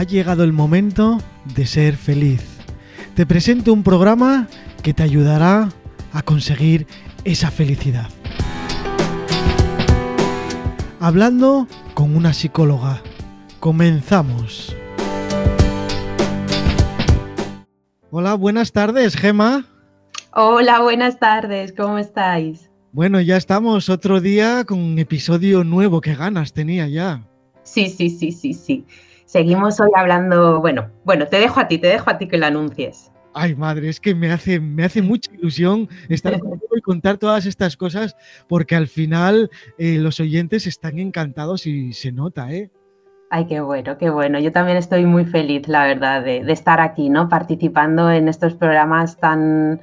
ha llegado el momento de ser feliz. Te presento un programa que te ayudará a conseguir esa felicidad. Hablando con una psicóloga. Comenzamos. Hola, buenas tardes, Gema. Hola, buenas tardes, ¿cómo estáis? Bueno, ya estamos otro día con un episodio nuevo. Qué ganas tenía ya. Sí, sí, sí, sí, sí. Seguimos hoy hablando, bueno, bueno, te dejo a ti, te dejo a ti que lo anuncies. Ay, madre, es que me hace, me hace mucha ilusión estar contigo y contar todas estas cosas, porque al final eh, los oyentes están encantados y se nota, ¿eh? Ay, qué bueno, qué bueno. Yo también estoy muy feliz, la verdad, de, de estar aquí, ¿no? Participando en estos programas tan,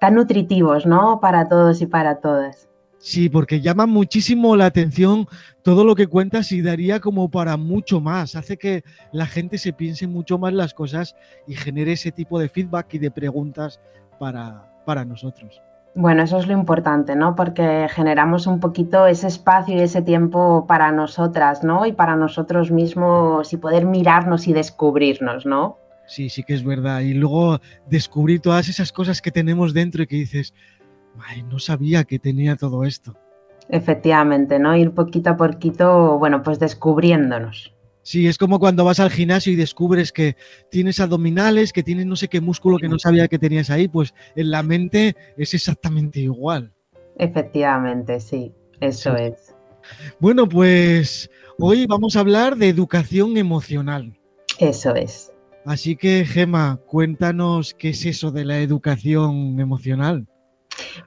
tan nutritivos, ¿no? Para todos y para todas. Sí, porque llama muchísimo la atención todo lo que cuentas y daría como para mucho más. Hace que la gente se piense mucho más las cosas y genere ese tipo de feedback y de preguntas para, para nosotros. Bueno, eso es lo importante, ¿no? Porque generamos un poquito ese espacio y ese tiempo para nosotras, ¿no? Y para nosotros mismos y poder mirarnos y descubrirnos, ¿no? Sí, sí que es verdad. Y luego descubrir todas esas cosas que tenemos dentro y que dices, Ay, no sabía que tenía todo esto. Efectivamente, ¿no? Ir poquito a poquito, bueno, pues descubriéndonos. Sí, es como cuando vas al gimnasio y descubres que tienes abdominales, que tienes no sé qué músculo que no sabía que tenías ahí, pues en la mente es exactamente igual. Efectivamente, sí, eso sí. es. Bueno, pues hoy vamos a hablar de educación emocional. Eso es. Así que, Gema, cuéntanos qué es eso de la educación emocional.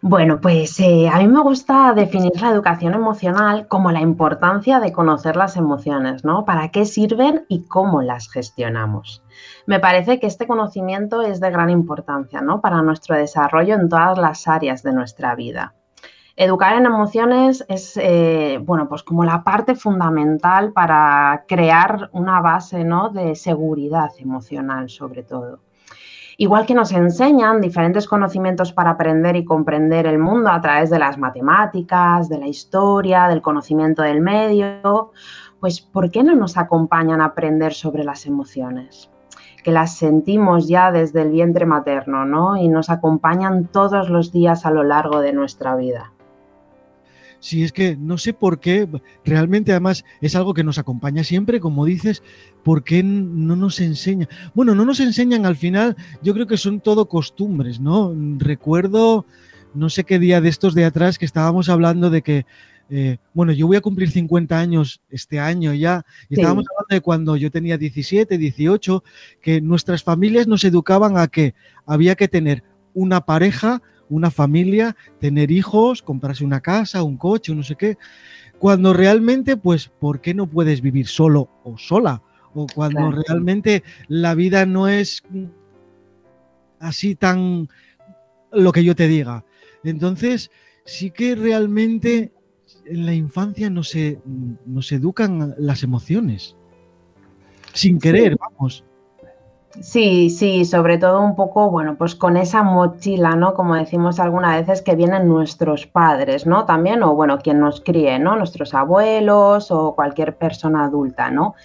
Bueno, pues eh, a mí me gusta definir la educación emocional como la importancia de conocer las emociones, ¿no? Para qué sirven y cómo las gestionamos. Me parece que este conocimiento es de gran importancia, ¿no? Para nuestro desarrollo en todas las áreas de nuestra vida. Educar en emociones es, eh, bueno, pues como la parte fundamental para crear una base, ¿no? De seguridad emocional, sobre todo. Igual que nos enseñan diferentes conocimientos para aprender y comprender el mundo a través de las matemáticas, de la historia, del conocimiento del medio, pues ¿por qué no nos acompañan a aprender sobre las emociones? Que las sentimos ya desde el vientre materno, ¿no? Y nos acompañan todos los días a lo largo de nuestra vida. Sí, es que no sé por qué, realmente además es algo que nos acompaña siempre, como dices, ¿por qué no nos enseña? Bueno, no nos enseñan al final, yo creo que son todo costumbres, ¿no? Recuerdo, no sé qué día de estos de atrás que estábamos hablando de que, eh, bueno, yo voy a cumplir 50 años este año ya, y estábamos hablando de cuando yo tenía 17, 18, que nuestras familias nos educaban a que había que tener una pareja, una familia, tener hijos, comprarse una casa, un coche, no sé qué, cuando realmente, pues, ¿por qué no puedes vivir solo o sola? O cuando claro. realmente la vida no es así tan lo que yo te diga. Entonces, sí que realmente en la infancia no se, nos educan las emociones. Sin querer, sí. vamos. Sí, sí, sobre todo un poco, bueno, pues con esa mochila, ¿no? Como decimos algunas veces que vienen nuestros padres, ¿no? También, o bueno, quien nos críe, ¿no? Nuestros abuelos o cualquier persona adulta, ¿no?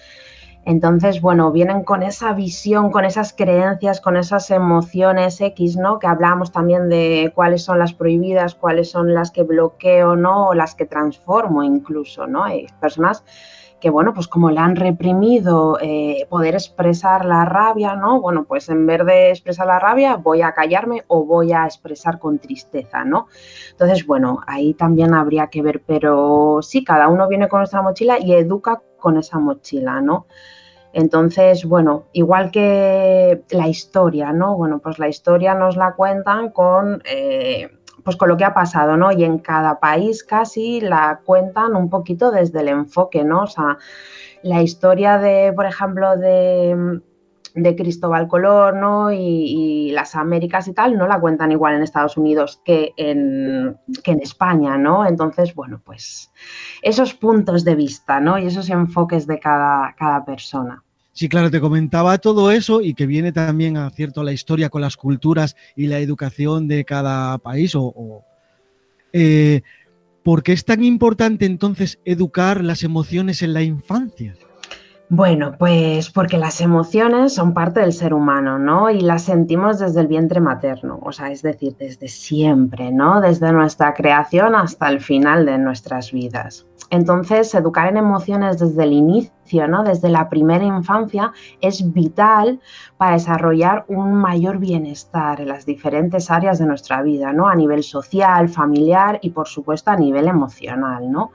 Entonces, bueno, vienen con esa visión, con esas creencias, con esas emociones X, ¿no? Que hablamos también de cuáles son las prohibidas, cuáles son las que bloqueo, ¿no? O las que transformo incluso, ¿no? Hay personas que bueno, pues como le han reprimido eh, poder expresar la rabia, ¿no? Bueno, pues en vez de expresar la rabia, voy a callarme o voy a expresar con tristeza, ¿no? Entonces, bueno, ahí también habría que ver, pero sí, cada uno viene con nuestra mochila y educa con esa mochila, ¿no? Entonces, bueno, igual que la historia, ¿no? Bueno, pues la historia nos la cuentan con... Eh, pues con lo que ha pasado, ¿no? Y en cada país casi la cuentan un poquito desde el enfoque, ¿no? O sea, la historia de, por ejemplo, de, de Cristóbal Colón, ¿no? Y, las Américas y tal, no la cuentan igual en Estados Unidos que en, que en España, ¿no? Entonces, bueno, pues esos puntos de vista, ¿no? Y esos enfoques de cada, cada persona. Sí, claro, te comentaba todo eso y que viene también a cierto la historia con las culturas y la educación de cada país. O, eh, ¿Por qué es tan importante entonces educar las emociones en la infancia? Bueno, pues porque las emociones son parte del ser humano, ¿no? Y las sentimos desde el vientre materno, o sea, es decir, desde siempre, ¿no? Desde nuestra creación hasta el final de nuestras vidas. Entonces, educar en emociones desde el inicio, ¿no? Desde la primera infancia es vital para desarrollar un mayor bienestar en las diferentes áreas de nuestra vida, ¿no? A nivel social, familiar y por supuesto a nivel emocional, ¿no?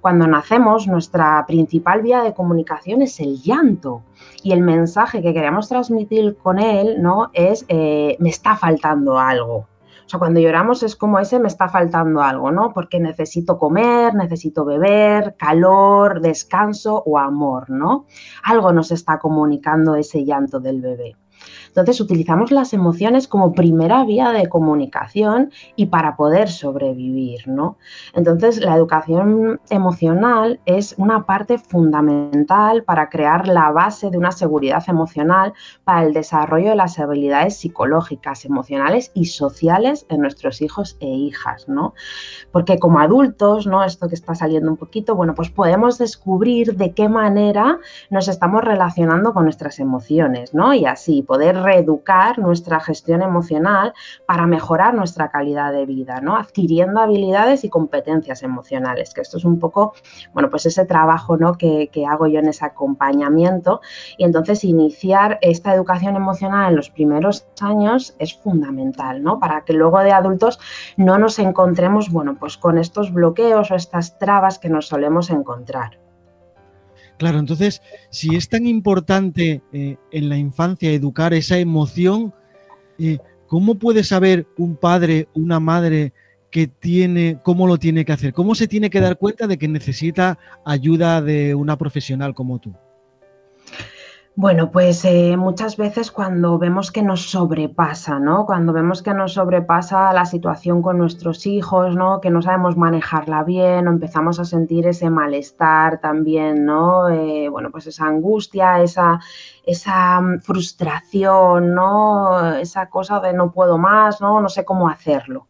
Cuando nacemos, nuestra principal vía de comunicación es el llanto y el mensaje que queremos transmitir con él ¿no? es eh, me está faltando algo. O sea, cuando lloramos es como ese me está faltando algo, ¿no? Porque necesito comer, necesito beber, calor, descanso o amor, ¿no? Algo nos está comunicando ese llanto del bebé. Entonces utilizamos las emociones como primera vía de comunicación y para poder sobrevivir, ¿no? Entonces la educación emocional es una parte fundamental para crear la base de una seguridad emocional para el desarrollo de las habilidades psicológicas, emocionales y sociales en nuestros hijos e hijas, ¿no? Porque como adultos, ¿no? Esto que está saliendo un poquito, bueno, pues podemos descubrir de qué manera nos estamos relacionando con nuestras emociones, ¿no? Y así poder reeducar nuestra gestión emocional para mejorar nuestra calidad de vida, ¿no? Adquiriendo habilidades y competencias emocionales, que esto es un poco, bueno, pues ese trabajo, ¿no? Que, que hago yo en ese acompañamiento y entonces iniciar esta educación emocional en los primeros años es fundamental, ¿no? Para que luego de adultos no nos encontremos, bueno, pues con estos bloqueos o estas trabas que nos solemos encontrar. Claro, entonces, si es tan importante eh, en la infancia educar esa emoción, eh, ¿cómo puede saber un padre, una madre que tiene, cómo lo tiene que hacer? ¿Cómo se tiene que dar cuenta de que necesita ayuda de una profesional como tú? Bueno, pues eh, muchas veces cuando vemos que nos sobrepasa, ¿no? Cuando vemos que nos sobrepasa la situación con nuestros hijos, ¿no? Que no sabemos manejarla bien o empezamos a sentir ese malestar también, ¿no? Eh, bueno, pues esa angustia, esa, esa mm, frustración, ¿no? Esa cosa de no puedo más, ¿no? No sé cómo hacerlo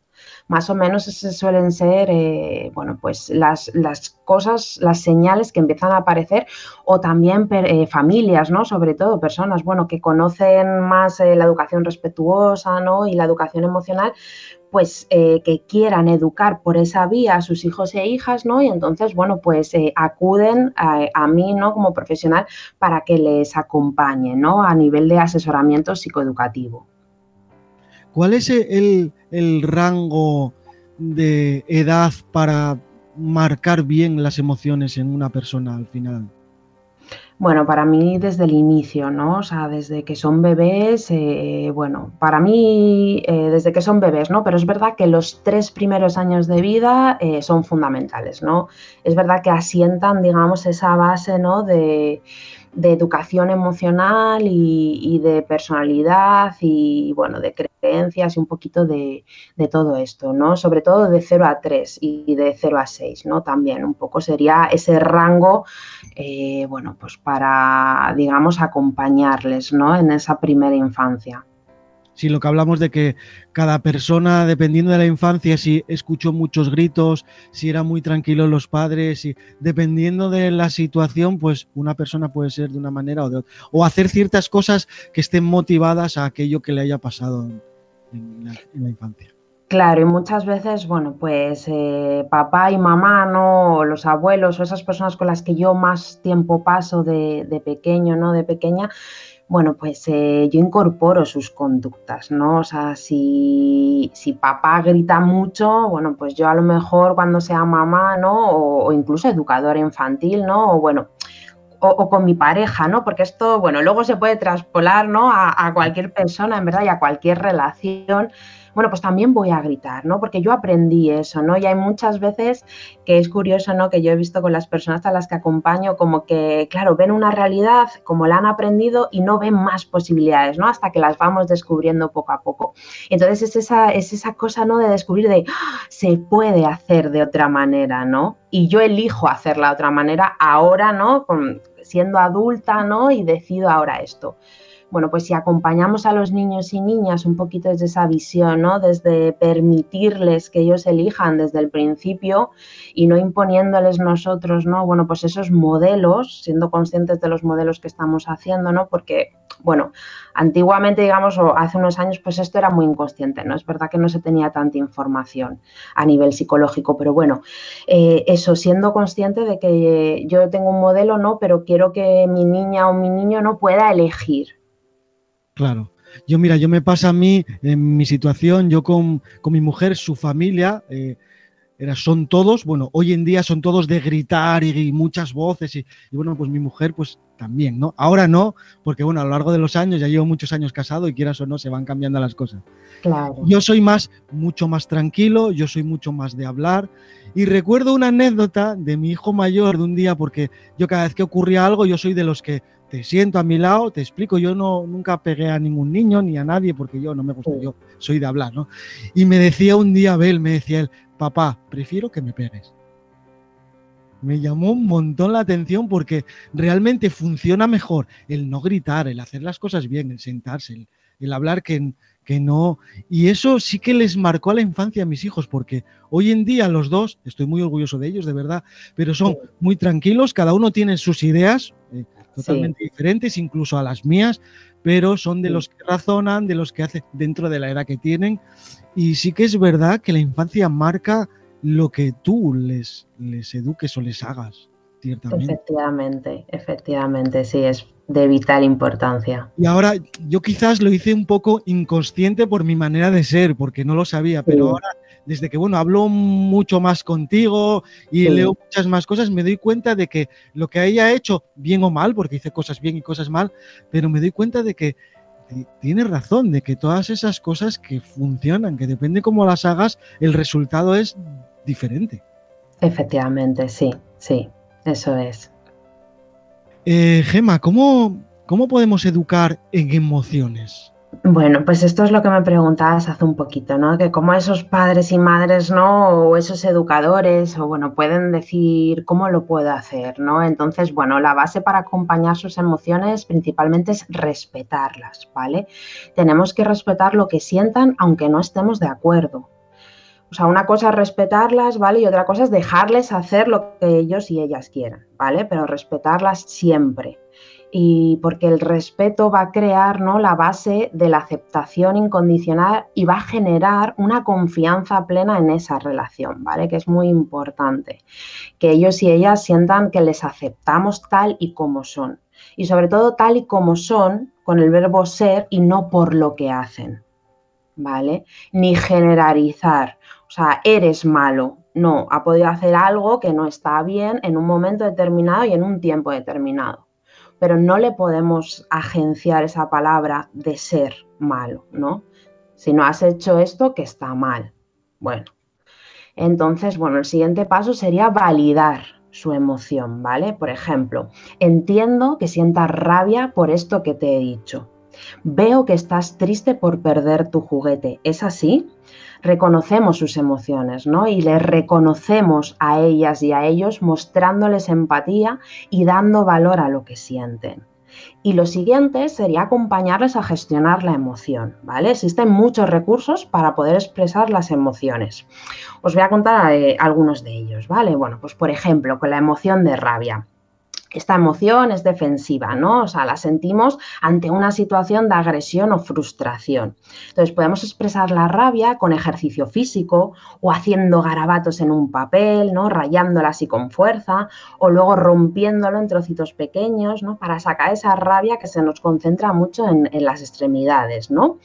más o menos suelen ser, eh, bueno, pues las, cosas, las señales que empiezan a aparecer o también eh, familias, ¿no? Sobre todo personas, bueno, que conocen más eh, la educación respetuosa, ¿no? Y la educación emocional, pues que quieran educar por esa vía a sus hijos e hijas, ¿no? Y entonces, bueno, pues acuden a, a, mí, ¿no? Como profesional para que les acompañe, ¿no? A nivel de asesoramiento psicoeducativo. ¿Cuál es el, rango de edad para marcar bien las emociones en una persona al final? Bueno, para mí desde el inicio, ¿no? O sea, desde que son bebés, eh, bueno, para mí eh, desde que son bebés, ¿no? Pero es verdad que los tres primeros años de vida eh, son fundamentales, ¿no? Es verdad que asientan, digamos, esa base, ¿no? De educación emocional y, de personalidad y, bueno, de creencias y un poquito de, todo esto, ¿no? Sobre todo de 0 a 3 y de 0 a 6, ¿no? También un poco sería ese rango, eh, bueno, pues para, digamos, acompañarles, ¿no? En esa primera infancia si lo que hablamos de que cada persona, dependiendo de la infancia, si escuchó muchos gritos, si era muy tranquilo los padres, y dependiendo de la situación, pues una persona puede ser de una manera o de otra. O hacer ciertas cosas que estén motivadas a aquello que le haya pasado en, la, infancia. Claro, y muchas veces, bueno, pues eh, papá y mamá, ¿no? O los abuelos o esas personas con las que yo más tiempo paso de, de pequeño, ¿no? De pequeña, bueno, pues eh, yo incorporo sus conductas, ¿no? O sea, si, papá grita mucho, bueno, pues yo a lo mejor cuando sea mamá, ¿no? O, incluso educadora infantil, ¿no? O bueno, o, con mi pareja, ¿no? Porque esto, bueno, luego se puede traspolar, ¿no? A, a cualquier persona, en verdad, y a cualquier relación bueno, pues también voy a gritar, ¿no? Porque yo aprendí eso, ¿no? Y hay muchas veces que es curioso, ¿no? Que yo he visto con las personas a las que acompaño como que, claro, ven una realidad como la han aprendido y no ven más posibilidades, ¿no? Hasta que las vamos descubriendo poco a poco. Entonces es esa, es esa cosa, ¿no? De descubrir de, ¡ah! se puede hacer de otra manera, ¿no? Y yo elijo hacerla de otra manera ahora, ¿no? siendo adulta, ¿no? Y decido ahora esto. Bueno, pues si acompañamos a los niños y niñas un poquito desde esa visión, ¿no? Desde permitirles que ellos elijan desde el principio y no imponiéndoles nosotros, ¿no? Bueno, pues esos modelos, siendo conscientes de los modelos que estamos haciendo, ¿no? Porque, bueno, antiguamente, digamos, o hace unos años, pues esto era muy inconsciente, ¿no? Es verdad que no se tenía tanta información a nivel psicológico, pero bueno, eh, eso, siendo consciente de que yo tengo un modelo, ¿no? Pero quiero que mi niña o mi niño no pueda elegir. Claro. Yo, mira, yo me pasa a mí, en mi situación, yo con, mi mujer, su familia, eh, era, son todos, bueno, hoy en día son todos de gritar y, muchas voces y, bueno, pues mi mujer pues también, ¿no? Ahora no, porque bueno, a lo largo de los años, ya llevo muchos años casado y quieras o no, se van cambiando las cosas. Claro. Yo soy más, mucho más tranquilo, yo soy mucho más de hablar y recuerdo una anécdota de mi hijo mayor de un día, porque yo cada vez que ocurría algo, yo soy de los que te siento a mi lado, te explico, yo no nunca pegué a ningún niño ni a nadie porque yo no me gusta, yo soy de hablar, ¿no? Y me decía un día Abel, me decía él, papá, prefiero que me pegues. Me llamó un montón la atención porque realmente funciona mejor el no gritar, el hacer las cosas bien, el sentarse, el, hablar que, que no. Y eso sí que les marcó a la infancia a mis hijos, porque hoy en día los dos, estoy muy orgulloso de ellos, de verdad, pero son muy tranquilos, cada uno tiene sus ideas eh, totalmente diferentes, incluso a las mías, pero son de los que razonan, de los que hacen dentro de la edad que tienen y sí que es verdad que la infancia marca lo que tú les, les eduques o les hagas, ciertamente. Efectivamente, efectivamente, sí, es de vital importancia. Y ahora yo quizás lo hice un poco inconsciente por mi manera de ser, porque no lo sabía, pero ahora desde que bueno, hablo mucho más contigo y leo muchas más cosas, me doy cuenta de que lo que haya hecho, bien o mal, porque hice cosas bien y cosas mal, pero me doy cuenta de que tiene razón de que todas esas cosas que funcionan, que depende cómo las hagas, el resultado es diferente. Efectivamente, sí, sí, eso es. Eh, Gema, ¿cómo, ¿cómo podemos educar en emociones? Bueno, pues esto es lo que me preguntabas hace un poquito, ¿no? Que cómo esos padres y madres, ¿no? O esos educadores, o bueno, pueden decir cómo lo puedo hacer, ¿no? Entonces, bueno, la base para acompañar sus emociones principalmente es respetarlas, ¿vale? Tenemos que respetar lo que sientan aunque no estemos de acuerdo. O sea, una cosa es respetarlas, ¿vale? Y otra cosa es dejarles hacer lo que ellos y ellas quieran, ¿vale? Pero respetarlas siempre y porque el respeto va a crear ¿no? la base de la aceptación incondicional y va a generar una confianza plena en esa relación, ¿vale? Que es muy importante. Que ellos y ellas sientan que les aceptamos tal y como son. Y sobre todo tal y como son con el verbo ser y no por lo que hacen, ¿vale? Ni generalizar. O sea, eres malo. No, ha podido hacer algo que no está bien en un momento determinado y en un tiempo determinado pero no le podemos agenciar esa palabra de ser malo, ¿no? Si no has hecho esto, que está mal. Bueno, entonces, bueno, el siguiente paso sería validar su emoción, ¿vale? Por ejemplo, entiendo que sientas rabia por esto que te he dicho. Veo que estás triste por perder tu juguete. ¿Es así? reconocemos sus emociones, ¿no? Y les reconocemos a ellas y a ellos mostrándoles empatía y dando valor a lo que sienten. Y lo siguiente sería acompañarles a gestionar la emoción, ¿vale? Existen muchos recursos para poder expresar las emociones. Os voy a contar eh, algunos de ellos, ¿vale? Bueno, pues por ejemplo, con la emoción de rabia esta emoción es defensiva, ¿no? O sea, la sentimos ante una situación de agresión o frustración. Entonces, podemos expresar la rabia con ejercicio físico o haciendo garabatos en un papel, ¿no? Rayándola así con fuerza o luego rompiéndolo en trocitos pequeños, ¿no? Para sacar esa rabia que se nos concentra mucho en, en las extremidades, ¿no?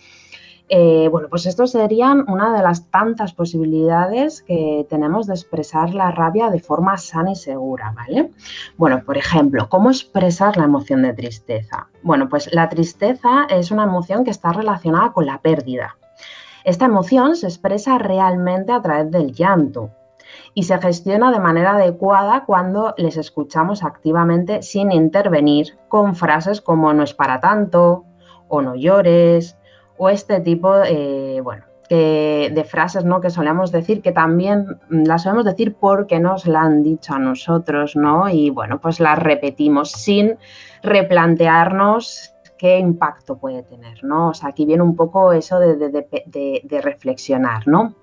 Eh, bueno, pues estos serían una de las tantas posibilidades que tenemos de expresar la rabia de forma sana y segura, ¿vale? Bueno, por ejemplo, ¿cómo expresar la emoción de tristeza? Bueno, pues la tristeza es una emoción que está relacionada con la pérdida. Esta emoción se expresa realmente a través del llanto, y se gestiona de manera adecuada cuando les escuchamos activamente sin intervenir con frases como no es para tanto o no llores o este tipo, eh, bueno, de frases ¿no? que solemos decir, que también las solemos decir porque nos la han dicho a nosotros, ¿no? Y bueno, pues las repetimos sin replantearnos qué impacto puede tener, ¿no? O sea, aquí viene un poco eso de, de reflexionar, ¿no?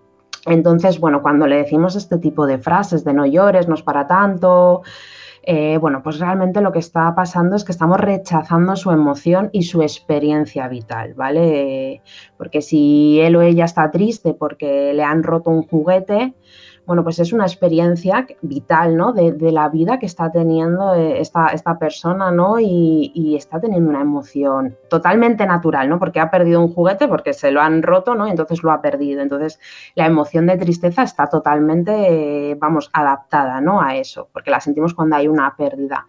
Entonces, bueno, cuando le decimos este tipo de frases de no llores, no es para tanto, eh, bueno, pues realmente lo que está pasando es que estamos rechazando su emoción y su experiencia vital, ¿vale? Porque si él o ella está triste porque le han roto un juguete, bueno, pues es una experiencia vital, ¿no? De, la vida que está teniendo eh, esta, esta persona, ¿no? Y, está teniendo una emoción totalmente natural, ¿no? Porque ha perdido un juguete, porque se lo han roto, ¿no? Entonces lo ha perdido. Entonces la emoción de tristeza está totalmente, vamos, adaptada, ¿no? A eso, porque la sentimos cuando hay una pérdida.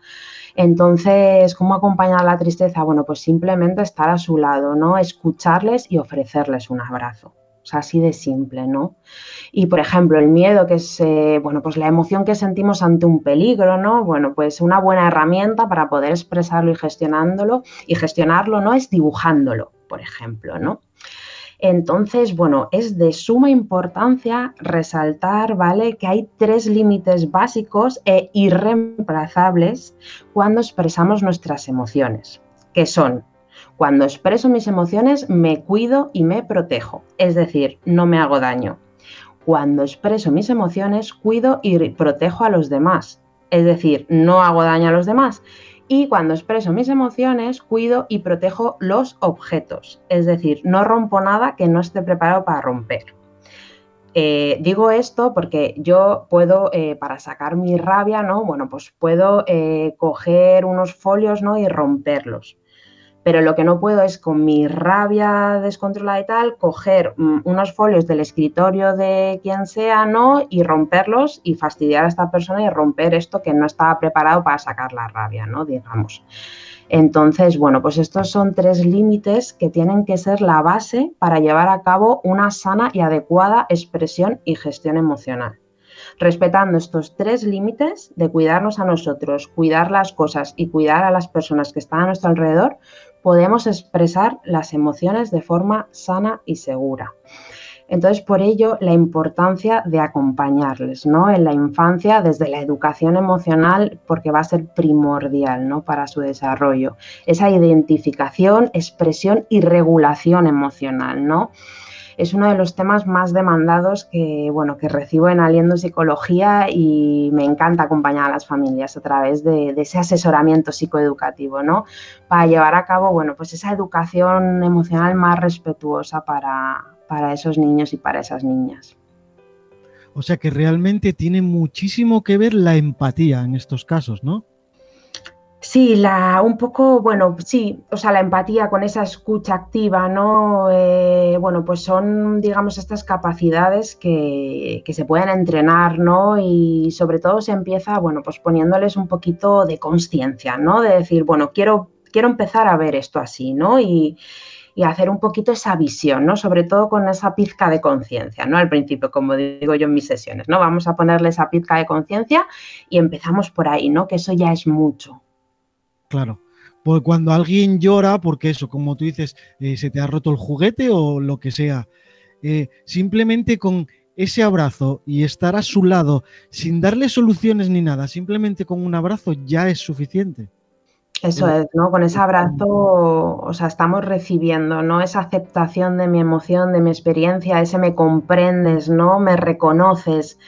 Entonces, ¿cómo acompañar la tristeza? Bueno, pues simplemente estar a su lado, ¿no? Escucharles y ofrecerles un abrazo así de simple, ¿no? Y por ejemplo, el miedo, que es, bueno, pues la emoción que sentimos ante un peligro, ¿no? Bueno, pues una buena herramienta para poder expresarlo y gestionándolo y gestionarlo, ¿no? Es dibujándolo, por ejemplo, ¿no? Entonces, bueno, es de suma importancia resaltar, ¿vale? Que hay tres límites básicos e irreemplazables cuando expresamos nuestras emociones, que son cuando expreso mis emociones me cuido y me protejo, es decir, no me hago daño. Cuando expreso mis emociones cuido y protejo a los demás, es decir, no hago daño a los demás. Y cuando expreso mis emociones, cuido y protejo los objetos. Es decir, no rompo nada que no esté preparado para romper. Eh, digo esto porque yo puedo, eh, para sacar mi rabia, ¿no? Bueno, pues puedo eh, coger unos folios, ¿no? Y romperlos pero lo que no puedo es con mi rabia descontrolada y tal, coger mm, unos folios del escritorio de quien sea, ¿no? Y romperlos y fastidiar a esta persona y romper esto que no estaba preparado para sacar la rabia, ¿no? Digamos. Entonces, bueno, pues estos son tres límites que tienen que ser la base para llevar a cabo una sana y adecuada expresión y gestión emocional. Respetando estos tres límites de cuidarnos a nosotros, cuidar las cosas y cuidar a las personas que están a nuestro alrededor, podemos expresar las emociones de forma sana y segura. Entonces, por ello, la importancia de acompañarles ¿no? en la infancia desde la educación emocional, porque va a ser primordial ¿no? para su desarrollo. Esa identificación, expresión y regulación emocional. ¿no? Es uno de los temas más demandados que, bueno, que recibo en Aliendo Psicología y me encanta acompañar a las familias a través de, ese asesoramiento psicoeducativo, ¿no? Para llevar a cabo, bueno, pues esa educación emocional más respetuosa para, para esos niños y para esas niñas. O sea que realmente tiene muchísimo que ver la empatía en estos casos, ¿no? Sí, la, un poco, bueno, sí, o sea, la empatía con esa escucha activa, ¿no? Eh, bueno, pues son, digamos, estas capacidades que, que, se pueden entrenar, ¿no? Y sobre todo se empieza, bueno, pues poniéndoles un poquito de conciencia, ¿no? De decir, bueno, quiero, quiero empezar a ver esto así, ¿no? Y, y hacer un poquito esa visión, ¿no? Sobre todo con esa pizca de conciencia, ¿no? Al principio, como digo yo en mis sesiones, ¿no? Vamos a ponerle esa pizca de conciencia y empezamos por ahí, ¿no? Que eso ya es mucho. Claro. Pues cuando alguien llora, porque eso, como tú dices, eh, se te ha roto el juguete o lo que sea, eh, simplemente con ese abrazo y estar a su lado sin darle soluciones ni nada, simplemente con un abrazo ya es suficiente. Eso es, ¿no? Con ese abrazo, o sea, estamos recibiendo, ¿no? Esa aceptación de mi emoción, de mi experiencia, ese me comprendes, ¿no? Me reconoces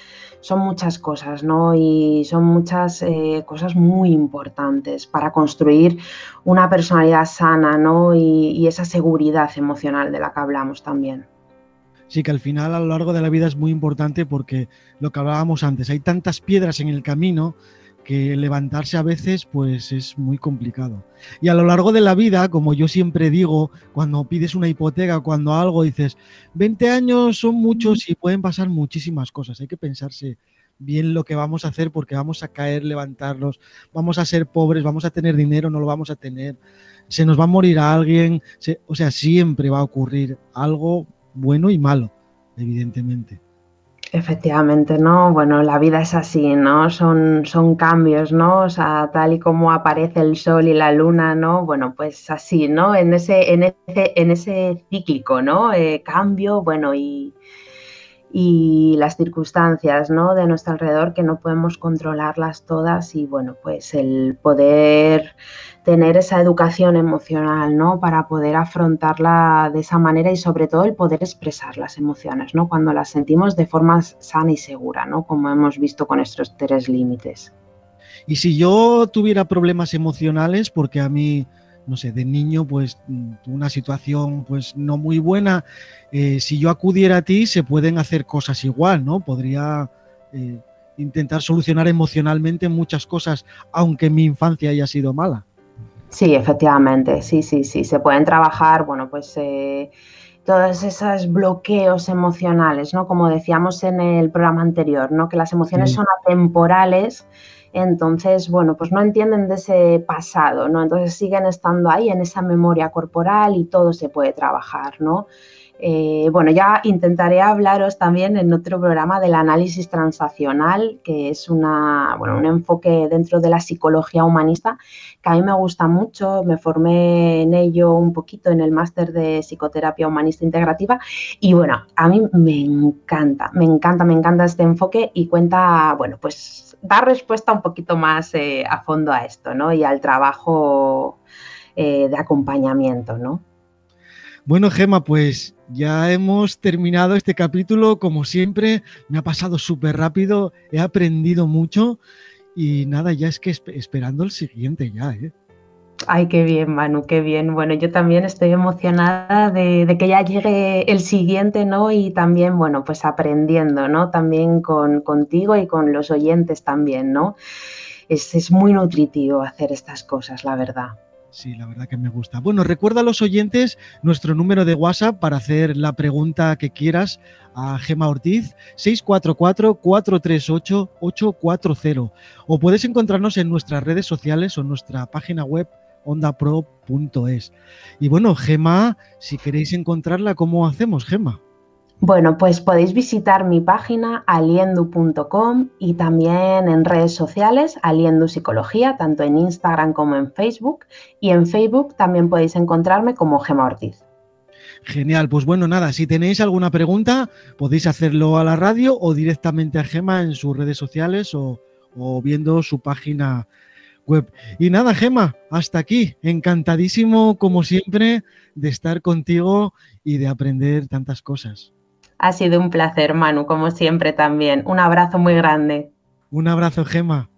son muchas cosas, ¿no? Y son muchas eh, cosas muy importantes para construir una personalidad sana, ¿no? Y, esa seguridad emocional de la que hablamos también. Sí, que al final a lo largo de la vida es muy importante porque lo que hablábamos antes, hay tantas piedras en el camino que levantarse a veces pues es muy complicado. Y a lo largo de la vida, como yo siempre digo, cuando pides una hipoteca, cuando algo dices, 20 años son muchos y pueden pasar muchísimas cosas, hay que pensarse bien lo que vamos a hacer porque vamos a caer, levantarlos, vamos a ser pobres, vamos a tener dinero, no lo vamos a tener, se nos va a morir a alguien, o sea, siempre va a ocurrir algo bueno y malo, evidentemente. Efectivamente, ¿no? Bueno, la vida es así, ¿no? Son, son cambios, ¿no? O sea, tal y como aparece el sol y la luna, ¿no? Bueno, pues así, ¿no? En ese, en ese, en ese cíclico, ¿no? Eh, cambio, bueno, y, y las circunstancias ¿no? de nuestro alrededor que no podemos controlarlas todas y bueno, pues el poder tener esa educación emocional, ¿no? Para poder afrontarla de esa manera y sobre todo el poder expresar las emociones, ¿no? Cuando las sentimos de forma sana y segura, ¿no? Como hemos visto con estos tres límites. Y si yo tuviera problemas emocionales, porque a mí, no sé, de niño, pues una situación pues no muy buena, eh, si yo acudiera a ti, se pueden hacer cosas igual, ¿no? Podría eh, intentar solucionar emocionalmente muchas cosas, aunque mi infancia haya sido mala. Sí, efectivamente, sí, sí, sí. Se pueden trabajar, bueno, pues eh, todos esos bloqueos emocionales, ¿no? Como decíamos en el programa anterior, ¿no? Que las emociones son atemporales, entonces, bueno, pues no entienden de ese pasado, ¿no? Entonces siguen estando ahí en esa memoria corporal y todo se puede trabajar, ¿no? Eh, bueno, ya intentaré hablaros también en otro programa del análisis transaccional, que es una, un enfoque dentro de la psicología humanista que a mí me gusta mucho. Me formé en ello un poquito en el máster de psicoterapia humanista integrativa y bueno, a mí me encanta, me encanta, me encanta este enfoque y cuenta, bueno, pues da respuesta un poquito más eh, a fondo a esto, ¿no? Y al trabajo eh, de acompañamiento, ¿no? Bueno, Gema, pues ya hemos terminado este capítulo. Como siempre, me ha pasado súper rápido, he aprendido mucho y nada, ya es que esperando el siguiente ya, ¿eh? Ay, qué bien, Manu, qué bien. Bueno, yo también estoy emocionada de, que ya llegue el siguiente, ¿no? Y también, bueno, pues aprendiendo, ¿no? También con, contigo y con los oyentes también, ¿no? Es, es muy nutritivo hacer estas cosas, la verdad. Sí, la verdad que me gusta. Bueno, recuerda a los oyentes nuestro número de WhatsApp para hacer la pregunta que quieras a Gema Ortiz, 644-438-840. O puedes encontrarnos en nuestras redes sociales o en nuestra página web ondapro.es. Y bueno, Gema, si queréis encontrarla, ¿cómo hacemos, Gema? Bueno, pues podéis visitar mi página aliendu.com y también en redes sociales Aliendu Psicología, tanto en Instagram como en Facebook. Y en Facebook también podéis encontrarme como Gema Ortiz. Genial, pues bueno, nada, si tenéis alguna pregunta podéis hacerlo a la radio o directamente a Gema en sus redes sociales o, o viendo su página web. Y nada, Gema, hasta aquí. Encantadísimo, como siempre, de estar contigo y de aprender tantas cosas. Ha sido un placer, Manu, como siempre también. Un abrazo muy grande. Un abrazo, Gema.